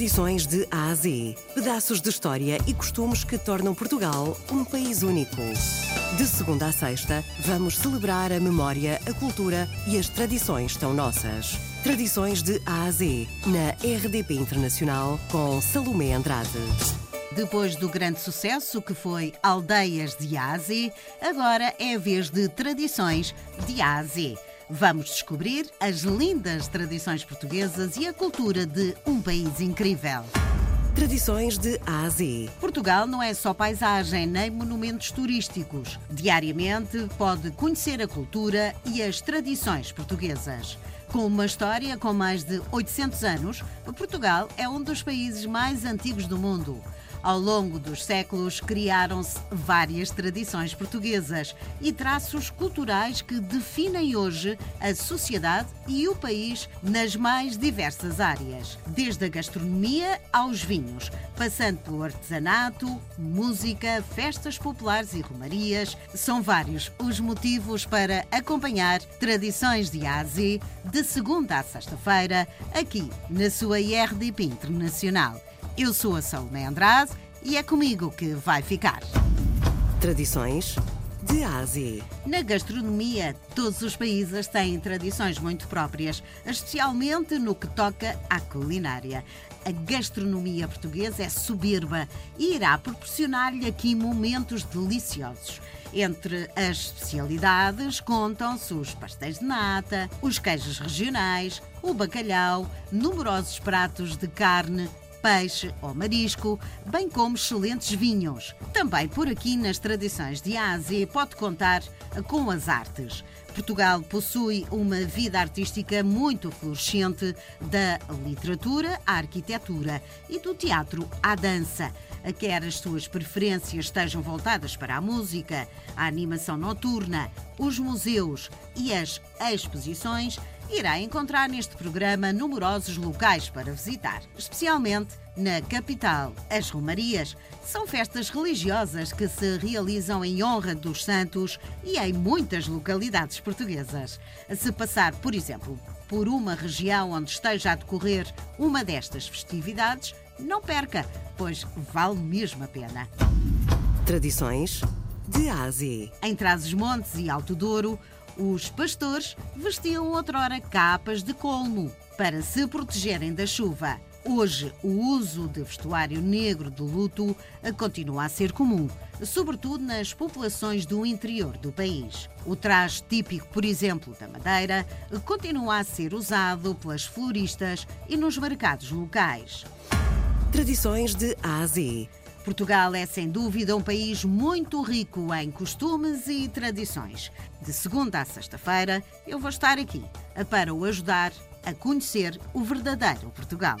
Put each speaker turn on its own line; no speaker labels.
Tradições de A a Z. Pedaços de história e costumes que tornam Portugal um país único. De segunda a sexta, vamos celebrar a memória, a cultura e as tradições tão nossas. Tradições de A a Z, na RDP Internacional, com Salomé Andrade.
Depois do grande sucesso que foi Aldeias de A a Z, agora é a vez de Tradições de A a Z. Vamos descobrir as lindas tradições portuguesas e a cultura de um país incrível.
Tradições de A a Z.
Portugal não é só paisagem nem monumentos turísticos. Diariamente pode conhecer a cultura e as tradições portuguesas. Com uma história com mais de 800 anos, Portugal é um dos países mais antigos do mundo. Ao longo dos séculos, criaram-se várias tradições portuguesas e traços culturais que definem hoje a sociedade e o país nas mais diversas áreas, desde a gastronomia aos vinhos, passando pelo artesanato, música, festas populares e romarias. São vários os motivos para acompanhar Tradições de Ásia de segunda a sexta-feira, aqui na sua IRDP Internacional. Eu sou a Salomé Andrade e é comigo que vai ficar.
Tradições de Ásia.
Na gastronomia, todos os países têm tradições muito próprias, especialmente no que toca à culinária. A gastronomia portuguesa é soberba e irá proporcionar-lhe aqui momentos deliciosos. Entre as especialidades contam-se os pastéis de nata, os queijos regionais, o bacalhau, numerosos pratos de carne, peixe ou marisco, bem como excelentes vinhos. Também por aqui nas tradições de Ásia pode contar com as artes. Portugal possui uma vida artística muito florescente, da literatura à arquitetura e do teatro à dança. Quer as suas preferências estejam voltadas para a música, a animação noturna, os museus e as exposições, irá encontrar neste programa numerosos locais para visitar, especialmente na capital. As Romarias são festas religiosas que se realizam em honra dos santos e em muitas localidades portuguesas. Se passar, por exemplo, por uma região onde esteja a decorrer uma destas festividades, não perca, pois vale mesmo a pena.
Tradições de Ásia.
Em Trás-os-Montes e Alto Douro, os pastores vestiam outrora capas de colmo para se protegerem da chuva. Hoje, o uso de vestuário negro de luto continua a ser comum, sobretudo nas populações do interior do país. O traje típico, por exemplo, da Madeira, continua a ser usado pelas floristas e nos mercados locais.
Tradições de Ásia.
Portugal é sem dúvida um país muito rico em costumes e tradições. De segunda a sexta-feira, eu vou estar aqui para o ajudar a conhecer o verdadeiro Portugal.